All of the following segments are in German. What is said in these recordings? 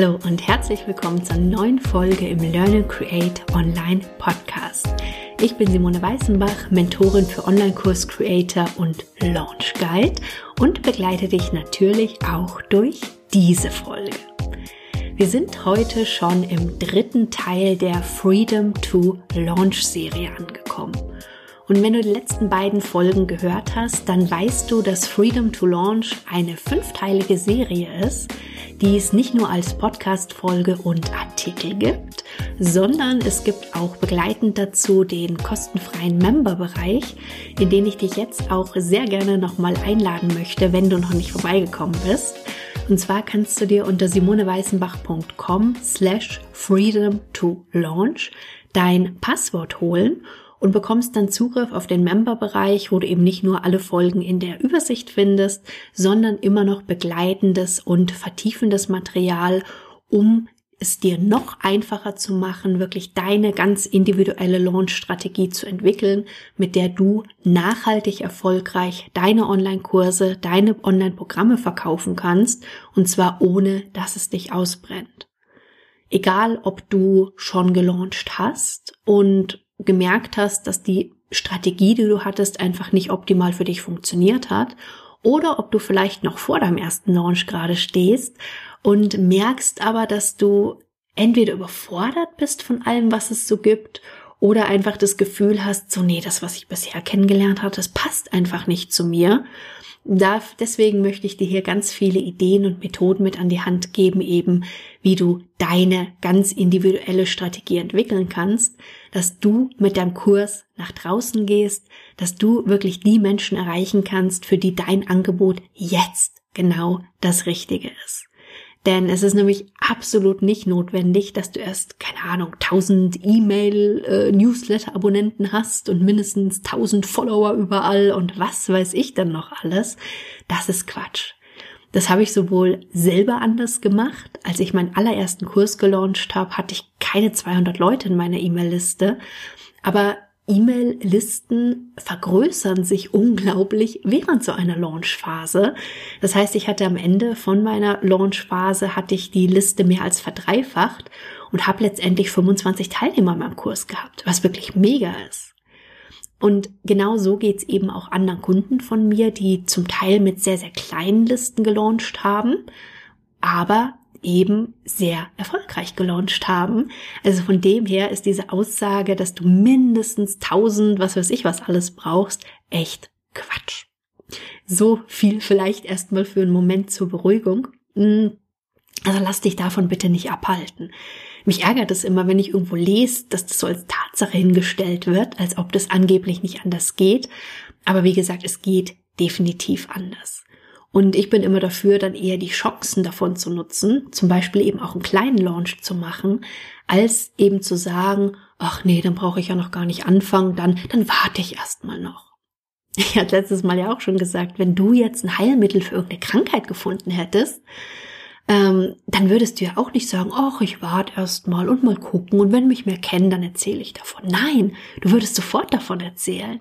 Hallo und herzlich willkommen zur neuen Folge im Learn and Create Online Podcast. Ich bin Simone Weißenbach, Mentorin für Online-Kurs Creator und Launch Guide und begleite dich natürlich auch durch diese Folge. Wir sind heute schon im dritten Teil der Freedom to Launch Serie angekommen. Und wenn du die letzten beiden Folgen gehört hast, dann weißt du, dass Freedom to Launch eine fünfteilige Serie ist, die es nicht nur als Podcast-Folge und Artikel gibt, sondern es gibt auch begleitend dazu den kostenfreien Member-Bereich, in den ich dich jetzt auch sehr gerne nochmal einladen möchte, wenn du noch nicht vorbeigekommen bist. Und zwar kannst du dir unter simoneweißenbach.com slash freedom to launch dein Passwort holen und bekommst dann Zugriff auf den Member-Bereich, wo du eben nicht nur alle Folgen in der Übersicht findest, sondern immer noch begleitendes und vertiefendes Material, um es dir noch einfacher zu machen, wirklich deine ganz individuelle Launch-Strategie zu entwickeln, mit der du nachhaltig erfolgreich deine Online-Kurse, deine Online-Programme verkaufen kannst, und zwar ohne, dass es dich ausbrennt. Egal, ob du schon gelauncht hast und gemerkt hast, dass die Strategie, die du hattest, einfach nicht optimal für dich funktioniert hat, oder ob du vielleicht noch vor deinem ersten Launch gerade stehst und merkst aber, dass du entweder überfordert bist von allem, was es so gibt, oder einfach das Gefühl hast, so nee, das, was ich bisher kennengelernt habe, das passt einfach nicht zu mir da, deswegen möchte ich dir hier ganz viele Ideen und Methoden mit an die Hand geben, eben wie du deine ganz individuelle Strategie entwickeln kannst, dass du mit deinem Kurs nach draußen gehst, dass du wirklich die Menschen erreichen kannst, für die dein Angebot jetzt genau das Richtige ist. Denn es ist nämlich absolut nicht notwendig, dass du erst, keine Ahnung, 1000 E-Mail-Newsletter-Abonnenten äh, hast und mindestens 1000 Follower überall und was weiß ich dann noch alles. Das ist Quatsch. Das habe ich sowohl selber anders gemacht. Als ich meinen allerersten Kurs gelauncht habe, hatte ich keine 200 Leute in meiner E-Mail-Liste. Aber E-Mail-Listen vergrößern sich unglaublich während so einer Launchphase. Das heißt, ich hatte am Ende von meiner Launchphase hatte ich die Liste mehr als verdreifacht und habe letztendlich 25 Teilnehmer in meinem Kurs gehabt, was wirklich mega ist. Und genau so geht's eben auch anderen Kunden von mir, die zum Teil mit sehr, sehr kleinen Listen gelauncht haben, aber eben sehr erfolgreich gelauncht haben. Also von dem her ist diese Aussage, dass du mindestens tausend, was weiß ich, was alles brauchst, echt Quatsch. So viel vielleicht erstmal für einen Moment zur Beruhigung. Hm, also lass dich davon bitte nicht abhalten. Mich ärgert es immer, wenn ich irgendwo lese, dass das so als Tatsache hingestellt wird, als ob das angeblich nicht anders geht. Aber wie gesagt, es geht definitiv anders. Und ich bin immer dafür, dann eher die Chancen davon zu nutzen, zum Beispiel eben auch einen kleinen Launch zu machen, als eben zu sagen, ach nee, dann brauche ich ja noch gar nicht anfangen, dann, dann warte ich erstmal noch. Ich hatte letztes Mal ja auch schon gesagt, wenn du jetzt ein Heilmittel für irgendeine Krankheit gefunden hättest, ähm, dann würdest du ja auch nicht sagen, ach, ich warte erstmal und mal gucken und wenn mich mehr kennen, dann erzähle ich davon. Nein, du würdest sofort davon erzählen.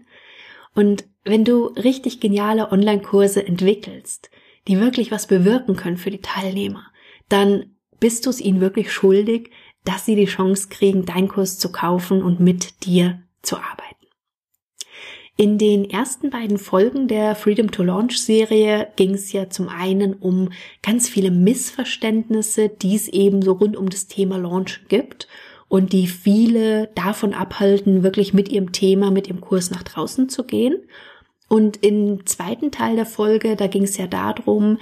Und wenn du richtig geniale Online-Kurse entwickelst, die wirklich was bewirken können für die Teilnehmer, dann bist du es ihnen wirklich schuldig, dass sie die Chance kriegen, deinen Kurs zu kaufen und mit dir zu arbeiten. In den ersten beiden Folgen der Freedom to Launch Serie ging es ja zum einen um ganz viele Missverständnisse, die es eben so rund um das Thema Launch gibt und die viele davon abhalten, wirklich mit ihrem Thema, mit ihrem Kurs nach draußen zu gehen. Und im zweiten Teil der Folge, da ging es ja darum,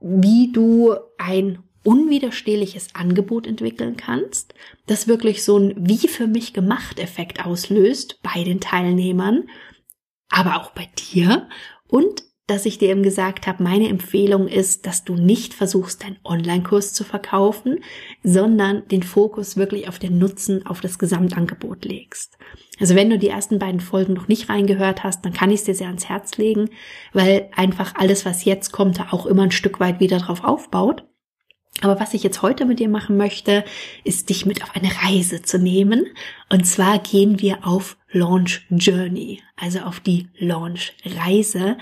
wie du ein unwiderstehliches Angebot entwickeln kannst, das wirklich so ein wie für mich gemacht Effekt auslöst bei den Teilnehmern, aber auch bei dir und dass ich dir eben gesagt habe, meine Empfehlung ist, dass du nicht versuchst, deinen Online-Kurs zu verkaufen, sondern den Fokus wirklich auf den Nutzen, auf das Gesamtangebot legst. Also wenn du die ersten beiden Folgen noch nicht reingehört hast, dann kann ich es dir sehr ans Herz legen, weil einfach alles, was jetzt kommt, da auch immer ein Stück weit wieder drauf aufbaut. Aber was ich jetzt heute mit dir machen möchte, ist dich mit auf eine Reise zu nehmen. Und zwar gehen wir auf Launch Journey, also auf die Launch Reise.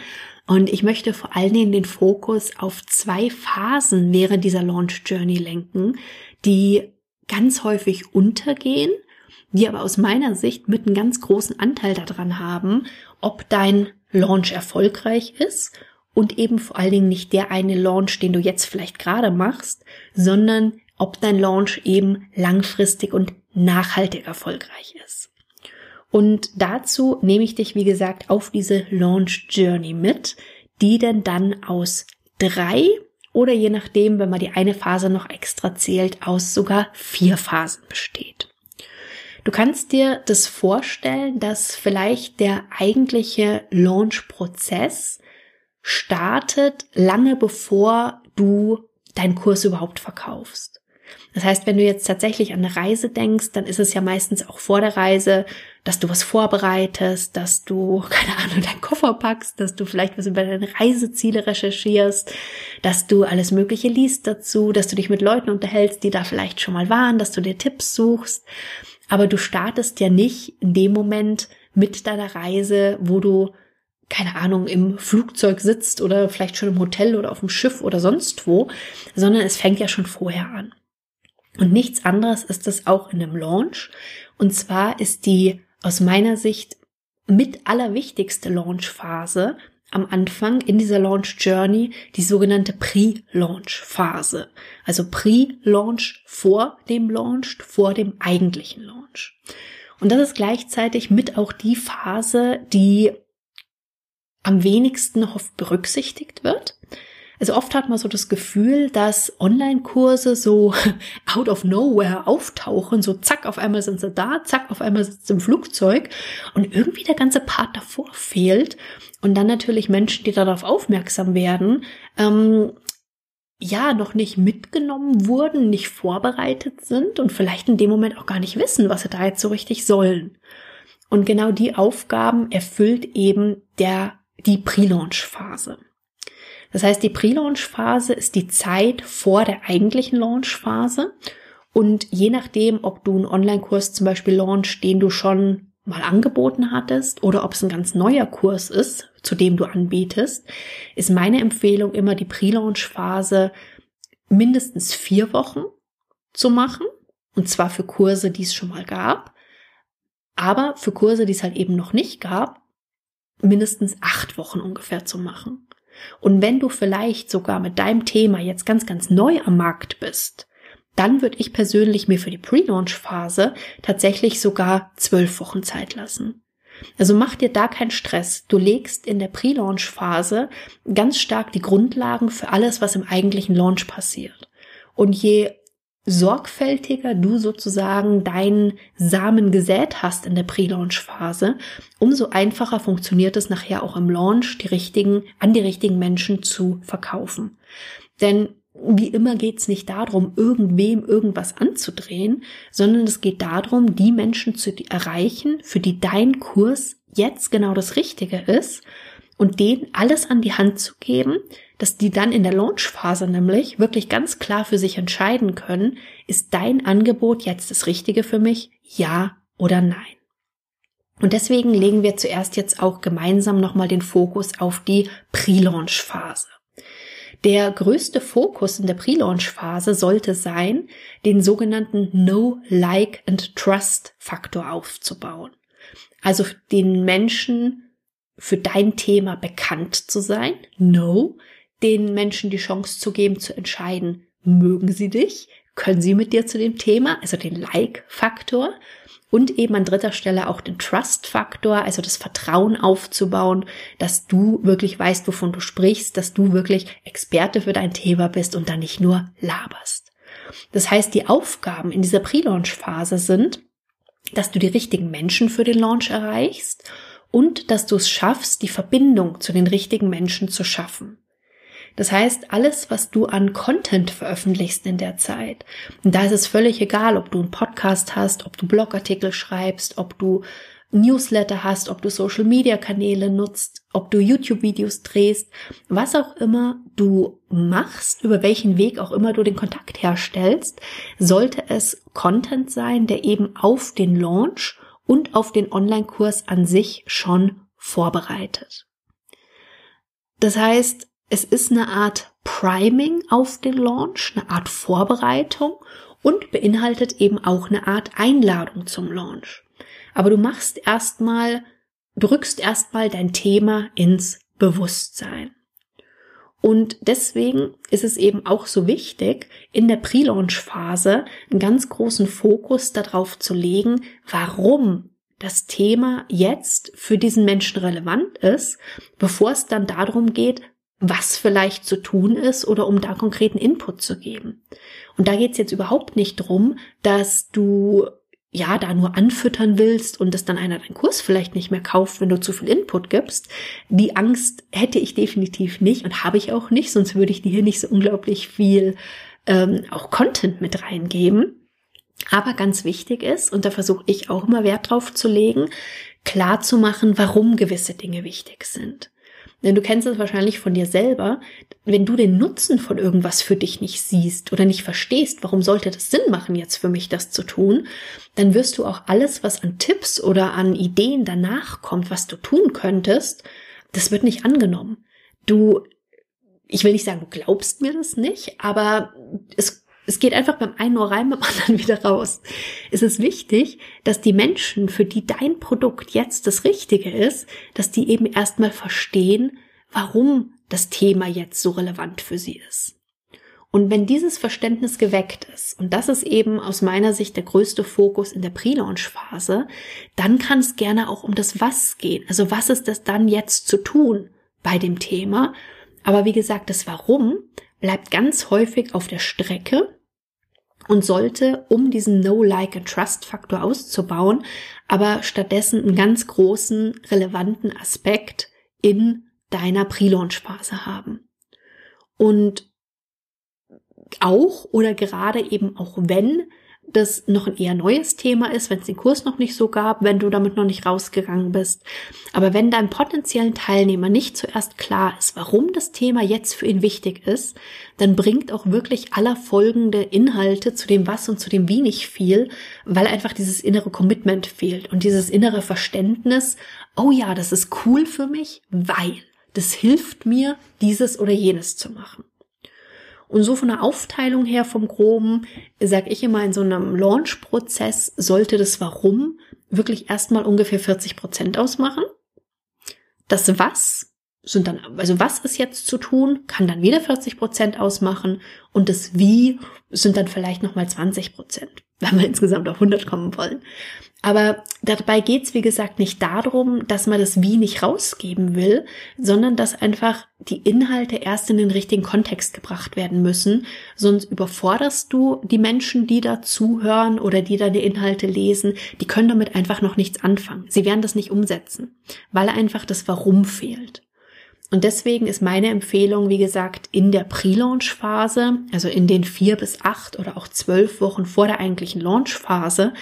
Und ich möchte vor allen Dingen den Fokus auf zwei Phasen während dieser Launch Journey lenken, die ganz häufig untergehen, die aber aus meiner Sicht mit einem ganz großen Anteil daran haben, ob dein Launch erfolgreich ist und eben vor allen Dingen nicht der eine Launch, den du jetzt vielleicht gerade machst, sondern ob dein Launch eben langfristig und nachhaltig erfolgreich ist. Und dazu nehme ich dich, wie gesagt, auf diese Launch Journey mit, die denn dann aus drei oder je nachdem, wenn man die eine Phase noch extra zählt, aus sogar vier Phasen besteht. Du kannst dir das vorstellen, dass vielleicht der eigentliche Launch-Prozess startet lange bevor du deinen Kurs überhaupt verkaufst. Das heißt, wenn du jetzt tatsächlich an eine Reise denkst, dann ist es ja meistens auch vor der Reise, dass du was vorbereitest, dass du, keine Ahnung, deinen Koffer packst, dass du vielleicht was über deine Reiseziele recherchierst, dass du alles Mögliche liest dazu, dass du dich mit Leuten unterhältst, die da vielleicht schon mal waren, dass du dir Tipps suchst. Aber du startest ja nicht in dem Moment mit deiner Reise, wo du keine Ahnung, im Flugzeug sitzt oder vielleicht schon im Hotel oder auf dem Schiff oder sonst wo, sondern es fängt ja schon vorher an. Und nichts anderes ist es auch in einem Launch. Und zwar ist die aus meiner Sicht mit allerwichtigste Launch-Phase am Anfang in dieser Launch Journey die sogenannte Pre-Launch-Phase. Also Pre-Launch vor dem Launch, vor dem eigentlichen Launch. Und das ist gleichzeitig mit auch die Phase, die am wenigsten oft berücksichtigt wird. Also oft hat man so das Gefühl, dass Online-Kurse so out of nowhere auftauchen, so zack, auf einmal sind sie da, zack, auf einmal sitzt im Flugzeug und irgendwie der ganze Part davor fehlt und dann natürlich Menschen, die darauf aufmerksam werden, ähm, ja, noch nicht mitgenommen wurden, nicht vorbereitet sind und vielleicht in dem Moment auch gar nicht wissen, was sie da jetzt so richtig sollen. Und genau die Aufgaben erfüllt eben der die Pre-Launch-Phase. Das heißt, die Pre-Launch-Phase ist die Zeit vor der eigentlichen Launch-Phase. Und je nachdem, ob du einen Online-Kurs zum Beispiel launch, den du schon mal angeboten hattest oder ob es ein ganz neuer Kurs ist, zu dem du anbietest, ist meine Empfehlung immer die Pre-Launch-Phase mindestens vier Wochen zu machen. Und zwar für Kurse, die es schon mal gab. Aber für Kurse, die es halt eben noch nicht gab, mindestens acht Wochen ungefähr zu machen. Und wenn du vielleicht sogar mit deinem Thema jetzt ganz, ganz neu am Markt bist, dann würde ich persönlich mir für die Pre-Launch-Phase tatsächlich sogar zwölf Wochen Zeit lassen. Also mach dir da keinen Stress. Du legst in der Pre-Launch-Phase ganz stark die Grundlagen für alles, was im eigentlichen Launch passiert. Und je sorgfältiger du sozusagen deinen Samen gesät hast in der Pre-Launch-Phase, umso einfacher funktioniert es nachher auch im Launch, die richtigen, an die richtigen Menschen zu verkaufen. Denn wie immer geht es nicht darum, irgendwem irgendwas anzudrehen, sondern es geht darum, die Menschen zu erreichen, für die dein Kurs jetzt genau das Richtige ist und denen alles an die Hand zu geben, dass die dann in der Launchphase nämlich wirklich ganz klar für sich entscheiden können, ist dein Angebot jetzt das Richtige für mich, ja oder nein. Und deswegen legen wir zuerst jetzt auch gemeinsam nochmal den Fokus auf die Pre-Launch-Phase. Der größte Fokus in der Pre-Launch-Phase sollte sein, den sogenannten No, Like and Trust Faktor aufzubauen. Also den Menschen für dein Thema bekannt zu sein, no, den Menschen die Chance zu geben, zu entscheiden, mögen sie dich, können sie mit dir zu dem Thema, also den Like-Faktor und eben an dritter Stelle auch den Trust-Faktor, also das Vertrauen aufzubauen, dass du wirklich weißt, wovon du sprichst, dass du wirklich Experte für dein Thema bist und dann nicht nur laberst. Das heißt, die Aufgaben in dieser Pre-Launch-Phase sind, dass du die richtigen Menschen für den Launch erreichst und dass du es schaffst, die Verbindung zu den richtigen Menschen zu schaffen. Das heißt, alles, was du an Content veröffentlichst in der Zeit, und da ist es völlig egal, ob du einen Podcast hast, ob du Blogartikel schreibst, ob du Newsletter hast, ob du Social Media Kanäle nutzt, ob du YouTube Videos drehst, was auch immer du machst, über welchen Weg auch immer du den Kontakt herstellst, sollte es Content sein, der eben auf den Launch und auf den Online-Kurs an sich schon vorbereitet. Das heißt, es ist eine Art Priming auf den Launch, eine Art Vorbereitung und beinhaltet eben auch eine Art Einladung zum Launch. Aber du machst erstmal, du rückst erstmal dein Thema ins Bewusstsein. Und deswegen ist es eben auch so wichtig, in der Pre-Launch-Phase einen ganz großen Fokus darauf zu legen, warum das Thema jetzt für diesen Menschen relevant ist, bevor es dann darum geht, was vielleicht zu tun ist oder um da konkreten Input zu geben. Und da geht es jetzt überhaupt nicht drum, dass du ja da nur anfüttern willst und dass dann einer deinen Kurs vielleicht nicht mehr kauft, wenn du zu viel Input gibst. Die Angst hätte ich definitiv nicht und habe ich auch nicht, sonst würde ich dir hier nicht so unglaublich viel ähm, auch Content mit reingeben. Aber ganz wichtig ist, und da versuche ich auch immer Wert drauf zu legen, klar zu machen, warum gewisse Dinge wichtig sind. Denn du kennst es wahrscheinlich von dir selber, wenn du den Nutzen von irgendwas für dich nicht siehst oder nicht verstehst, warum sollte das Sinn machen, jetzt für mich das zu tun, dann wirst du auch alles, was an Tipps oder an Ideen danach kommt, was du tun könntest, das wird nicht angenommen. Du, ich will nicht sagen, du glaubst mir das nicht, aber es es geht einfach beim einen Ohr rein, beim anderen wieder raus. Es ist wichtig, dass die Menschen, für die dein Produkt jetzt das Richtige ist, dass die eben erstmal verstehen, warum das Thema jetzt so relevant für sie ist. Und wenn dieses Verständnis geweckt ist, und das ist eben aus meiner Sicht der größte Fokus in der Pre-Launch-Phase, dann kann es gerne auch um das Was gehen. Also was ist das dann jetzt zu tun bei dem Thema? Aber wie gesagt, das Warum bleibt ganz häufig auf der Strecke und sollte, um diesen No, Like and Trust Faktor auszubauen, aber stattdessen einen ganz großen, relevanten Aspekt in deiner Pre-Launch-Phase haben. Und auch oder gerade eben auch wenn das noch ein eher neues Thema ist, wenn es den Kurs noch nicht so gab, wenn du damit noch nicht rausgegangen bist. Aber wenn deinem potenziellen Teilnehmer nicht zuerst klar ist, warum das Thema jetzt für ihn wichtig ist, dann bringt auch wirklich aller folgende Inhalte zu dem Was und zu dem Wie nicht viel, weil einfach dieses innere Commitment fehlt und dieses innere Verständnis, oh ja, das ist cool für mich, weil das hilft mir, dieses oder jenes zu machen. Und so von der Aufteilung her vom Groben, sage ich immer, in so einem Launch-Prozess sollte das Warum wirklich erstmal ungefähr 40 Prozent ausmachen. Das Was sind dann, also was ist jetzt zu tun, kann dann wieder 40 Prozent ausmachen und das Wie sind dann vielleicht nochmal 20 Prozent, wenn wir insgesamt auf 100 kommen wollen. Aber dabei geht's wie gesagt, nicht darum, dass man das Wie nicht rausgeben will, sondern dass einfach die Inhalte erst in den richtigen Kontext gebracht werden müssen. Sonst überforderst du die Menschen, die da zuhören oder die da die Inhalte lesen. Die können damit einfach noch nichts anfangen. Sie werden das nicht umsetzen, weil einfach das Warum fehlt. Und deswegen ist meine Empfehlung, wie gesagt, in der Pre-Launch-Phase, also in den vier bis acht oder auch zwölf Wochen vor der eigentlichen Launch-Phase,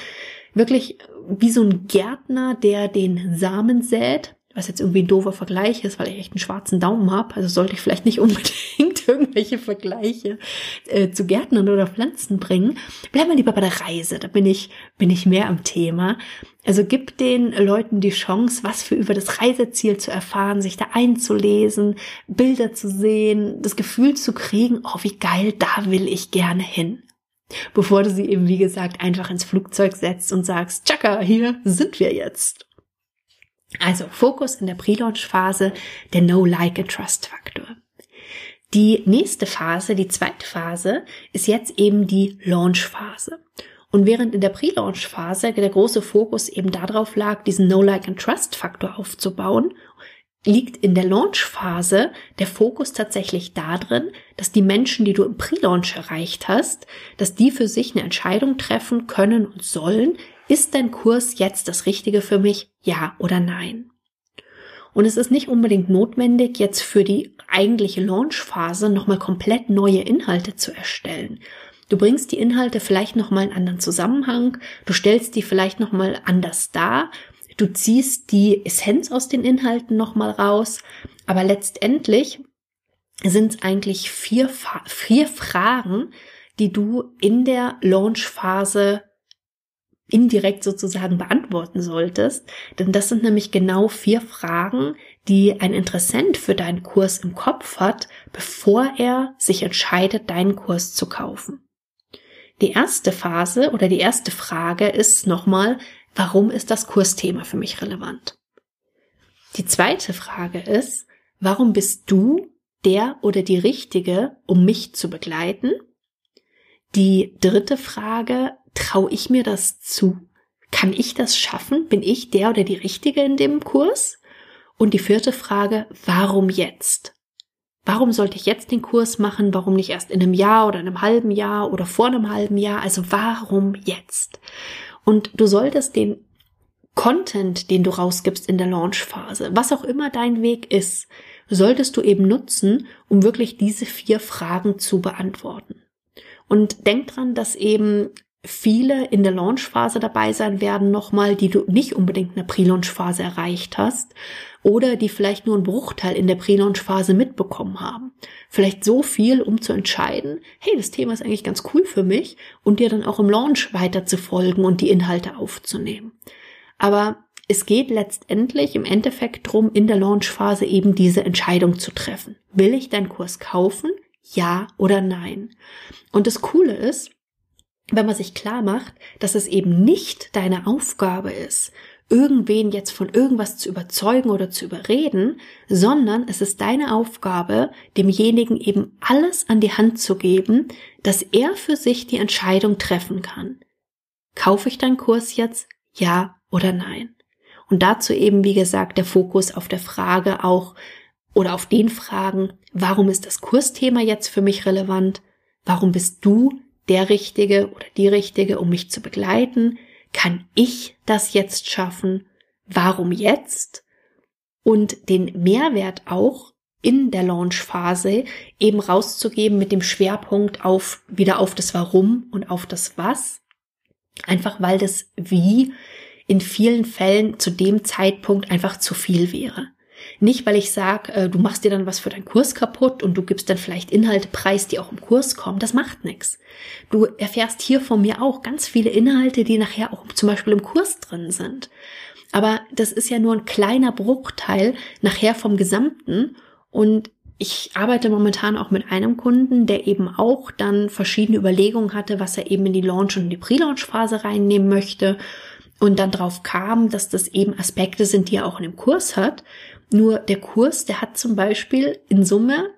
wirklich wie so ein Gärtner, der den Samen sät, was jetzt irgendwie ein doofer Vergleich ist, weil ich echt einen schwarzen Daumen habe. Also sollte ich vielleicht nicht unbedingt irgendwelche Vergleiche äh, zu Gärtnern oder Pflanzen bringen. Bleib mal lieber bei der Reise, da bin ich, bin ich mehr am Thema. Also gib den Leuten die Chance, was für über das Reiseziel zu erfahren, sich da einzulesen, Bilder zu sehen, das Gefühl zu kriegen, oh, wie geil, da will ich gerne hin bevor du sie eben, wie gesagt, einfach ins Flugzeug setzt und sagst, tschakka, hier sind wir jetzt. Also Fokus in der Pre-Launch-Phase, der No-Like-and-Trust-Faktor. Die nächste Phase, die zweite Phase, ist jetzt eben die Launch-Phase. Und während in der Pre-Launch-Phase der große Fokus eben darauf lag, diesen No-Like-and-Trust-Faktor aufzubauen liegt in der Launch-Phase der Fokus tatsächlich darin, dass die Menschen, die du im Pre-Launch erreicht hast, dass die für sich eine Entscheidung treffen können und sollen, ist dein Kurs jetzt das Richtige für mich, ja oder nein? Und es ist nicht unbedingt notwendig, jetzt für die eigentliche Launch-Phase nochmal komplett neue Inhalte zu erstellen. Du bringst die Inhalte vielleicht nochmal in anderen Zusammenhang, du stellst die vielleicht nochmal anders dar Du ziehst die Essenz aus den Inhalten nochmal raus, aber letztendlich sind es eigentlich vier, vier Fragen, die du in der Launchphase indirekt sozusagen beantworten solltest. Denn das sind nämlich genau vier Fragen, die ein Interessent für deinen Kurs im Kopf hat, bevor er sich entscheidet, deinen Kurs zu kaufen. Die erste Phase oder die erste Frage ist nochmal, warum ist das Kursthema für mich relevant? Die zweite Frage ist, warum bist du der oder die Richtige, um mich zu begleiten? Die dritte Frage, traue ich mir das zu? Kann ich das schaffen? Bin ich der oder die Richtige in dem Kurs? Und die vierte Frage, warum jetzt? Warum sollte ich jetzt den Kurs machen? Warum nicht erst in einem Jahr oder einem halben Jahr oder vor einem halben Jahr? Also warum jetzt? Und du solltest den Content, den du rausgibst in der Launchphase, was auch immer dein Weg ist, solltest du eben nutzen, um wirklich diese vier Fragen zu beantworten. Und denk dran, dass eben viele in der Launchphase dabei sein werden nochmal, die du nicht unbedingt in der Pre-Launch-Phase erreicht hast oder die vielleicht nur einen Bruchteil in der Pre-Launch-Phase mitbekommen haben. Vielleicht so viel, um zu entscheiden, hey, das Thema ist eigentlich ganz cool für mich und dir dann auch im Launch weiter zu folgen und die Inhalte aufzunehmen. Aber es geht letztendlich im Endeffekt drum, in der Launchphase eben diese Entscheidung zu treffen. Will ich deinen Kurs kaufen? Ja oder nein? Und das Coole ist, wenn man sich klar macht, dass es eben nicht deine Aufgabe ist, irgendwen jetzt von irgendwas zu überzeugen oder zu überreden, sondern es ist deine Aufgabe, demjenigen eben alles an die Hand zu geben, dass er für sich die Entscheidung treffen kann. Kaufe ich deinen Kurs jetzt? Ja oder nein? Und dazu eben, wie gesagt, der Fokus auf der Frage auch oder auf den Fragen, warum ist das Kursthema jetzt für mich relevant? Warum bist du der Richtige oder die Richtige, um mich zu begleiten? Kann ich das jetzt schaffen? Warum jetzt? Und den Mehrwert auch in der Launchphase eben rauszugeben mit dem Schwerpunkt auf wieder auf das Warum und auf das Was. Einfach weil das Wie in vielen Fällen zu dem Zeitpunkt einfach zu viel wäre. Nicht, weil ich sage, äh, du machst dir dann was für deinen Kurs kaputt und du gibst dann vielleicht Inhalte preis, die auch im Kurs kommen. Das macht nichts. Du erfährst hier von mir auch ganz viele Inhalte, die nachher auch zum Beispiel im Kurs drin sind. Aber das ist ja nur ein kleiner Bruchteil nachher vom Gesamten. Und ich arbeite momentan auch mit einem Kunden, der eben auch dann verschiedene Überlegungen hatte, was er eben in die Launch- und die Pre-Launch-Phase reinnehmen möchte und dann drauf kam, dass das eben Aspekte sind, die er auch in dem Kurs hat. Nur der Kurs, der hat zum Beispiel in Summe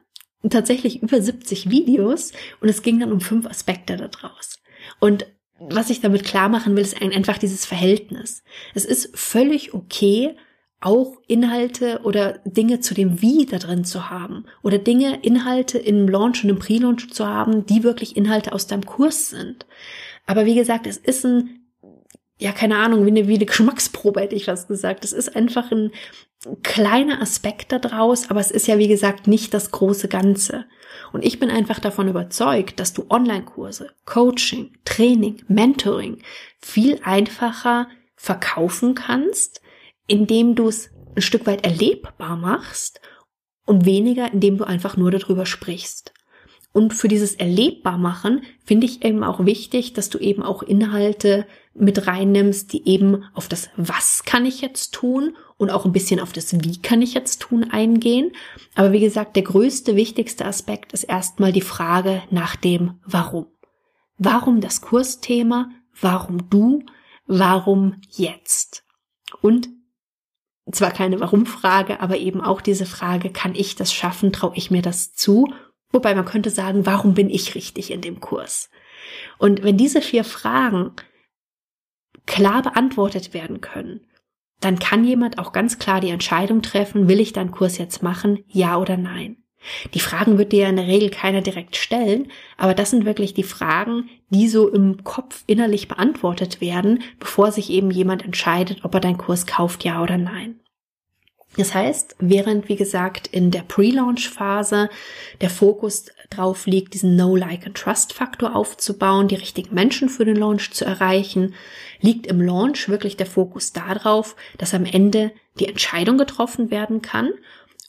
tatsächlich über 70 Videos und es ging dann um fünf Aspekte daraus. Und was ich damit klar machen will, ist einfach dieses Verhältnis. Es ist völlig okay, auch Inhalte oder Dinge zu dem Wie da drin zu haben oder Dinge, Inhalte im Launch und im Pre-Launch zu haben, die wirklich Inhalte aus deinem Kurs sind. Aber wie gesagt, es ist ein ja, keine Ahnung, wie eine, wie eine Geschmacksprobe hätte ich was gesagt. Es ist einfach ein kleiner Aspekt daraus, aber es ist ja, wie gesagt, nicht das große Ganze. Und ich bin einfach davon überzeugt, dass du Online-Kurse, Coaching, Training, Mentoring viel einfacher verkaufen kannst, indem du es ein Stück weit erlebbar machst und weniger, indem du einfach nur darüber sprichst. Und für dieses erlebbar machen finde ich eben auch wichtig, dass du eben auch Inhalte mit reinnimmst, die eben auf das Was kann ich jetzt tun und auch ein bisschen auf das Wie kann ich jetzt tun eingehen. Aber wie gesagt, der größte, wichtigste Aspekt ist erstmal die Frage nach dem Warum. Warum das Kursthema? Warum du? Warum jetzt? Und zwar keine Warum-Frage, aber eben auch diese Frage, kann ich das schaffen? Traue ich mir das zu? Wobei man könnte sagen, warum bin ich richtig in dem Kurs? Und wenn diese vier Fragen klar beantwortet werden können, dann kann jemand auch ganz klar die Entscheidung treffen, will ich deinen Kurs jetzt machen, ja oder nein. Die Fragen wird dir ja in der Regel keiner direkt stellen, aber das sind wirklich die Fragen, die so im Kopf innerlich beantwortet werden, bevor sich eben jemand entscheidet, ob er deinen Kurs kauft, ja oder nein. Das heißt, während, wie gesagt, in der Pre-Launch-Phase der Fokus drauf liegt, diesen No, Like and Trust-Faktor aufzubauen, die richtigen Menschen für den Launch zu erreichen, liegt im Launch wirklich der Fokus darauf, dass am Ende die Entscheidung getroffen werden kann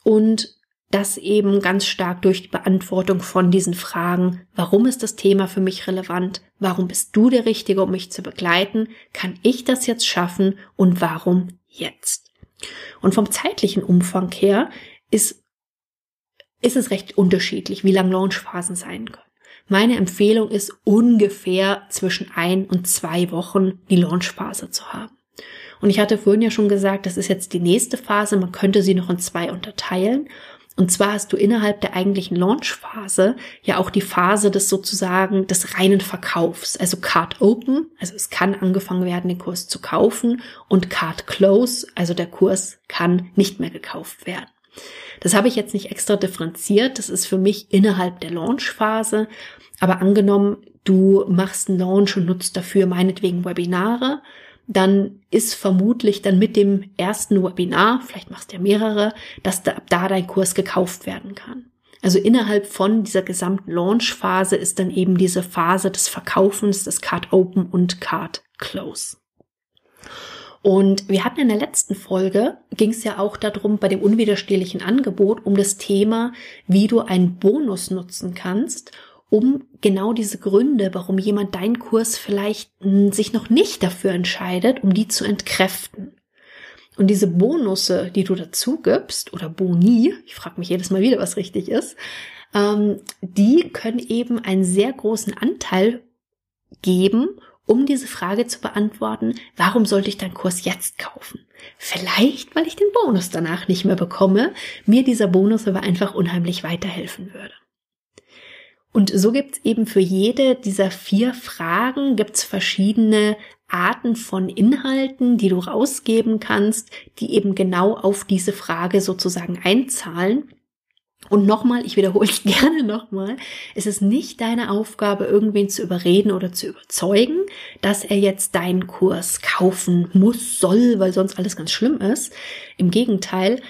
und das eben ganz stark durch die Beantwortung von diesen Fragen, warum ist das Thema für mich relevant, warum bist du der Richtige, um mich zu begleiten, kann ich das jetzt schaffen und warum jetzt? Und vom zeitlichen Umfang her ist, ist es recht unterschiedlich, wie lang Launchphasen sein können. Meine Empfehlung ist ungefähr zwischen ein und zwei Wochen die Launchphase zu haben. Und ich hatte vorhin ja schon gesagt, das ist jetzt die nächste Phase. Man könnte sie noch in zwei unterteilen. Und zwar hast du innerhalb der eigentlichen Launchphase ja auch die Phase des sozusagen des reinen Verkaufs, also Card Open, also es kann angefangen werden, den Kurs zu kaufen und Card Close, also der Kurs kann nicht mehr gekauft werden. Das habe ich jetzt nicht extra differenziert, das ist für mich innerhalb der Launchphase, aber angenommen, du machst einen Launch und nutzt dafür meinetwegen Webinare, dann ist vermutlich dann mit dem ersten Webinar, vielleicht machst du ja mehrere, dass da, da dein Kurs gekauft werden kann. Also innerhalb von dieser gesamten Launch-Phase ist dann eben diese Phase des Verkaufens, des Card Open und Card Close. Und wir hatten in der letzten Folge, ging es ja auch darum, bei dem unwiderstehlichen Angebot, um das Thema, wie du einen Bonus nutzen kannst, um genau diese Gründe, warum jemand deinen Kurs vielleicht hm, sich noch nicht dafür entscheidet, um die zu entkräften. Und diese Bonusse, die du dazu gibst, oder Boni, ich frage mich jedes Mal wieder, was richtig ist, ähm, die können eben einen sehr großen Anteil geben, um diese Frage zu beantworten, warum sollte ich deinen Kurs jetzt kaufen? Vielleicht, weil ich den Bonus danach nicht mehr bekomme, mir dieser Bonus aber einfach unheimlich weiterhelfen würde. Und so gibt's eben für jede dieser vier Fragen gibt's verschiedene Arten von Inhalten, die du rausgeben kannst, die eben genau auf diese Frage sozusagen einzahlen. Und nochmal, ich wiederhole es gerne nochmal, es ist nicht deine Aufgabe, irgendwen zu überreden oder zu überzeugen, dass er jetzt deinen Kurs kaufen muss, soll, weil sonst alles ganz schlimm ist. Im Gegenteil,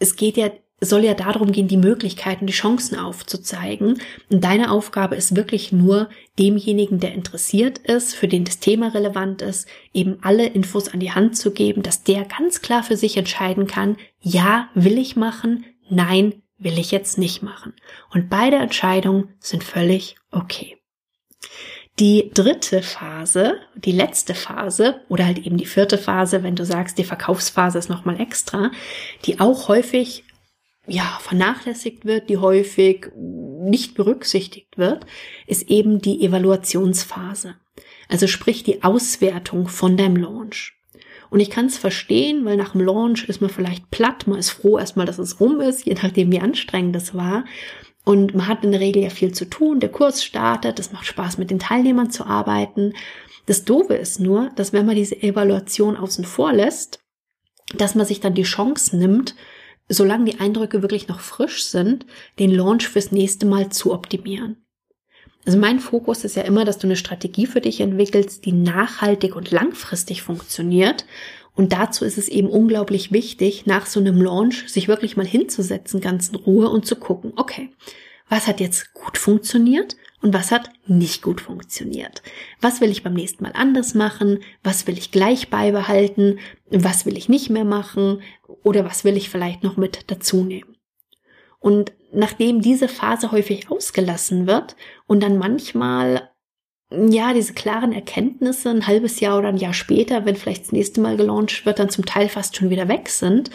es geht ja soll ja darum gehen, die Möglichkeiten, die Chancen aufzuzeigen. Und deine Aufgabe ist wirklich nur, demjenigen, der interessiert ist, für den das Thema relevant ist, eben alle Infos an die Hand zu geben, dass der ganz klar für sich entscheiden kann, ja, will ich machen, nein, will ich jetzt nicht machen. Und beide Entscheidungen sind völlig okay. Die dritte Phase, die letzte Phase oder halt eben die vierte Phase, wenn du sagst, die Verkaufsphase ist nochmal extra, die auch häufig ja, vernachlässigt wird, die häufig nicht berücksichtigt wird, ist eben die Evaluationsphase. Also sprich die Auswertung von deinem Launch. Und ich kann es verstehen, weil nach dem Launch ist man vielleicht platt, man ist froh erstmal, dass es rum ist, je nachdem wie anstrengend es war. Und man hat in der Regel ja viel zu tun, der Kurs startet, es macht Spaß mit den Teilnehmern zu arbeiten. Das Doofe ist nur, dass wenn man diese Evaluation außen vor lässt, dass man sich dann die Chance nimmt, solange die Eindrücke wirklich noch frisch sind, den Launch fürs nächste Mal zu optimieren. Also mein Fokus ist ja immer, dass du eine Strategie für dich entwickelst, die nachhaltig und langfristig funktioniert. Und dazu ist es eben unglaublich wichtig, nach so einem Launch sich wirklich mal hinzusetzen, ganz in Ruhe und zu gucken, okay, was hat jetzt gut funktioniert und was hat nicht gut funktioniert. Was will ich beim nächsten Mal anders machen? Was will ich gleich beibehalten? Was will ich nicht mehr machen? Oder was will ich vielleicht noch mit dazu nehmen? Und nachdem diese Phase häufig ausgelassen wird und dann manchmal ja, diese klaren Erkenntnisse ein halbes Jahr oder ein Jahr später, wenn vielleicht das nächste Mal gelauncht wird, dann zum Teil fast schon wieder weg sind,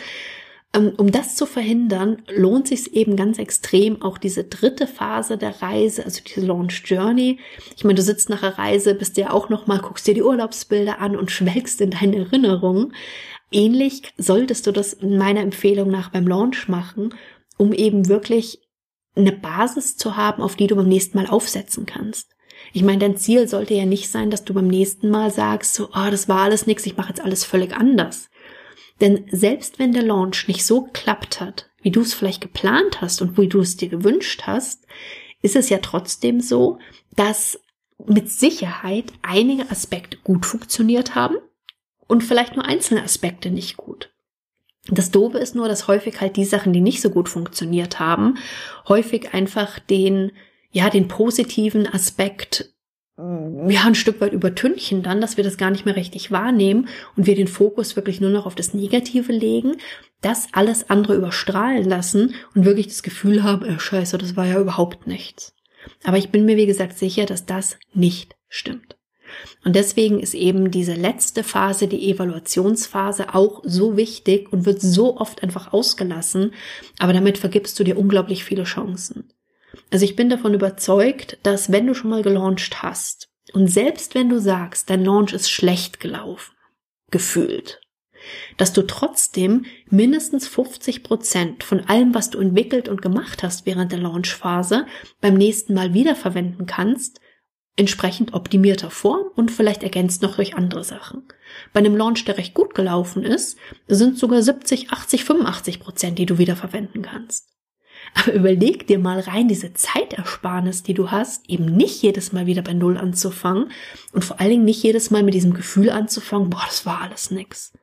um das zu verhindern, lohnt sich eben ganz extrem auch diese dritte Phase der Reise, also diese Launch Journey. Ich meine, du sitzt nach der Reise, bist ja auch noch mal, guckst dir die Urlaubsbilder an und schwelgst in deine Erinnerungen. Ähnlich solltest du das in meiner Empfehlung nach beim Launch machen, um eben wirklich eine Basis zu haben, auf die du beim nächsten Mal aufsetzen kannst. Ich meine, dein Ziel sollte ja nicht sein, dass du beim nächsten Mal sagst, so, oh, das war alles nix, ich mache jetzt alles völlig anders. Denn selbst wenn der Launch nicht so geklappt hat, wie du es vielleicht geplant hast und wie du es dir gewünscht hast, ist es ja trotzdem so, dass mit Sicherheit einige Aspekte gut funktioniert haben und vielleicht nur einzelne Aspekte nicht gut. Das Dobe ist nur, dass häufig halt die Sachen, die nicht so gut funktioniert haben, häufig einfach den, ja, den positiven Aspekt ja, ein Stück weit übertünchen dann, dass wir das gar nicht mehr richtig wahrnehmen und wir den Fokus wirklich nur noch auf das Negative legen, das alles andere überstrahlen lassen und wirklich das Gefühl haben, äh, scheiße, das war ja überhaupt nichts. Aber ich bin mir, wie gesagt, sicher, dass das nicht stimmt. Und deswegen ist eben diese letzte Phase, die Evaluationsphase, auch so wichtig und wird so oft einfach ausgelassen. Aber damit vergibst du dir unglaublich viele Chancen. Also ich bin davon überzeugt, dass wenn du schon mal gelauncht hast und selbst wenn du sagst, dein Launch ist schlecht gelaufen, gefühlt, dass du trotzdem mindestens 50 Prozent von allem, was du entwickelt und gemacht hast während der Launchphase, beim nächsten Mal wiederverwenden kannst, entsprechend optimierter Form und vielleicht ergänzt noch durch andere Sachen. Bei einem Launch, der recht gut gelaufen ist, sind sogar 70, 80, 85 Prozent, die du wiederverwenden kannst. Aber überleg dir mal rein diese Zeitersparnis, die du hast, eben nicht jedes Mal wieder bei Null anzufangen und vor allen Dingen nicht jedes Mal mit diesem Gefühl anzufangen, boah, das war alles nix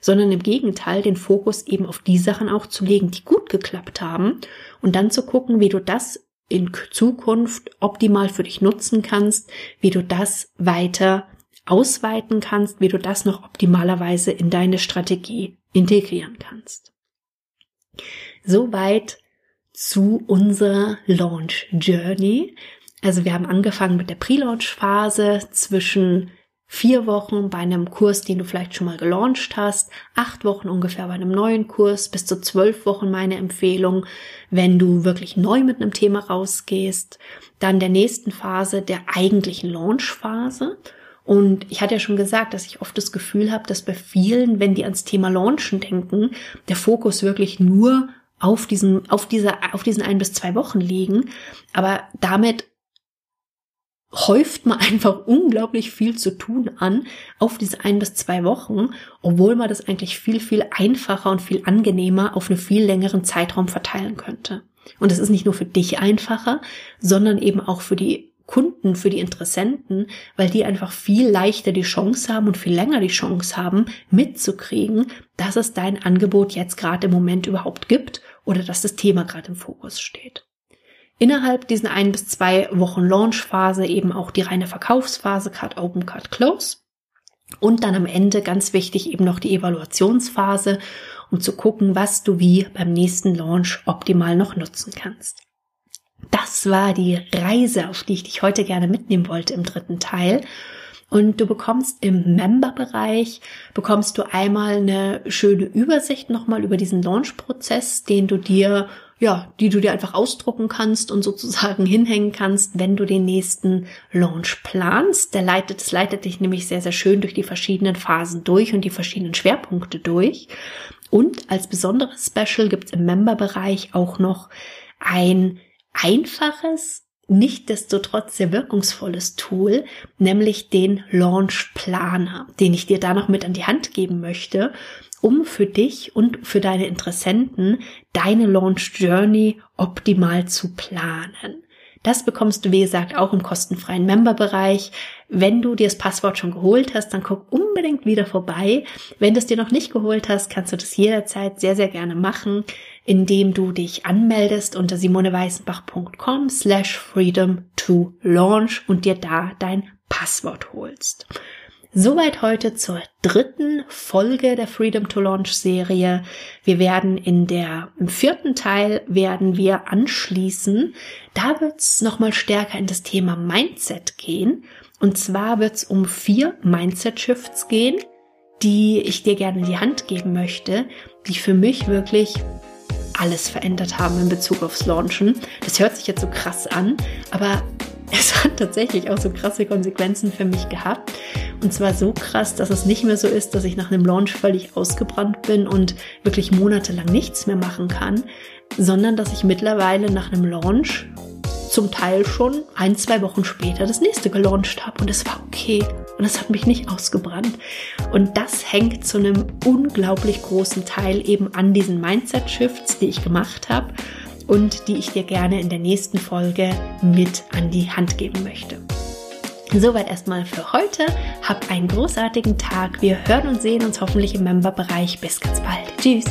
sondern im Gegenteil den Fokus eben auf die Sachen auch zu legen, die gut geklappt haben und dann zu gucken, wie du das in Zukunft optimal für dich nutzen kannst, wie du das weiter ausweiten kannst, wie du das noch optimalerweise in deine Strategie integrieren kannst. Soweit zu unserer Launch Journey. Also wir haben angefangen mit der Pre-Launch-Phase zwischen vier Wochen bei einem Kurs, den du vielleicht schon mal gelauncht hast, acht Wochen ungefähr bei einem neuen Kurs, bis zu zwölf Wochen meine Empfehlung, wenn du wirklich neu mit einem Thema rausgehst. Dann der nächsten Phase, der eigentlichen Launch-Phase. Und ich hatte ja schon gesagt, dass ich oft das Gefühl habe, dass bei vielen, wenn die ans Thema Launchen denken, der Fokus wirklich nur auf diesen, auf dieser, auf diesen ein bis zwei Wochen liegen. Aber damit häuft man einfach unglaublich viel zu tun an auf diese ein bis zwei Wochen, obwohl man das eigentlich viel, viel einfacher und viel angenehmer auf einen viel längeren Zeitraum verteilen könnte. Und es ist nicht nur für dich einfacher, sondern eben auch für die Kunden, für die Interessenten, weil die einfach viel leichter die Chance haben und viel länger die Chance haben, mitzukriegen, dass es dein Angebot jetzt gerade im Moment überhaupt gibt oder dass das Thema gerade im Fokus steht innerhalb diesen ein bis zwei Wochen Launchphase eben auch die reine Verkaufsphase, Cut Open, Cut Close. Und dann am Ende ganz wichtig eben noch die Evaluationsphase, um zu gucken, was du wie beim nächsten Launch optimal noch nutzen kannst. Das war die Reise, auf die ich dich heute gerne mitnehmen wollte im dritten Teil. Und du bekommst im Member-Bereich, bekommst du einmal eine schöne Übersicht nochmal über diesen Launch-Prozess, den du dir ja, die du dir einfach ausdrucken kannst und sozusagen hinhängen kannst, wenn du den nächsten Launch planst. Der leitet, es leitet dich nämlich sehr, sehr schön durch die verschiedenen Phasen durch und die verschiedenen Schwerpunkte durch. Und als besonderes Special gibt es im Member-Bereich auch noch ein einfaches, nichtdestotrotz sehr wirkungsvolles Tool, nämlich den Launch Planer, den ich dir da noch mit an die Hand geben möchte um für dich und für deine Interessenten deine Launch Journey optimal zu planen. Das bekommst du, wie gesagt, auch im kostenfreien Member-Bereich. Wenn du dir das Passwort schon geholt hast, dann guck unbedingt wieder vorbei. Wenn du es dir noch nicht geholt hast, kannst du das jederzeit sehr, sehr gerne machen, indem du dich anmeldest unter simoneweißenbach.com slash freedom to launch und dir da dein Passwort holst. Soweit heute zur dritten Folge der Freedom to Launch Serie. Wir werden in der, im vierten Teil werden wir anschließen. Da wird's nochmal stärker in das Thema Mindset gehen. Und zwar wird's um vier Mindset Shifts gehen, die ich dir gerne in die Hand geben möchte, die für mich wirklich alles verändert haben in Bezug aufs Launchen. Das hört sich jetzt so krass an, aber es hat tatsächlich auch so krasse Konsequenzen für mich gehabt. Und zwar so krass, dass es nicht mehr so ist, dass ich nach einem Launch völlig ausgebrannt bin und wirklich monatelang nichts mehr machen kann, sondern dass ich mittlerweile nach einem Launch zum Teil schon ein, zwei Wochen später das nächste gelauncht habe und es war okay und es hat mich nicht ausgebrannt. Und das hängt zu einem unglaublich großen Teil eben an diesen Mindset-Shifts, die ich gemacht habe und die ich dir gerne in der nächsten Folge mit an die Hand geben möchte. Soweit erstmal für heute. Hab einen großartigen Tag. Wir hören und sehen uns hoffentlich im Member-Bereich. Bis ganz bald. Tschüss.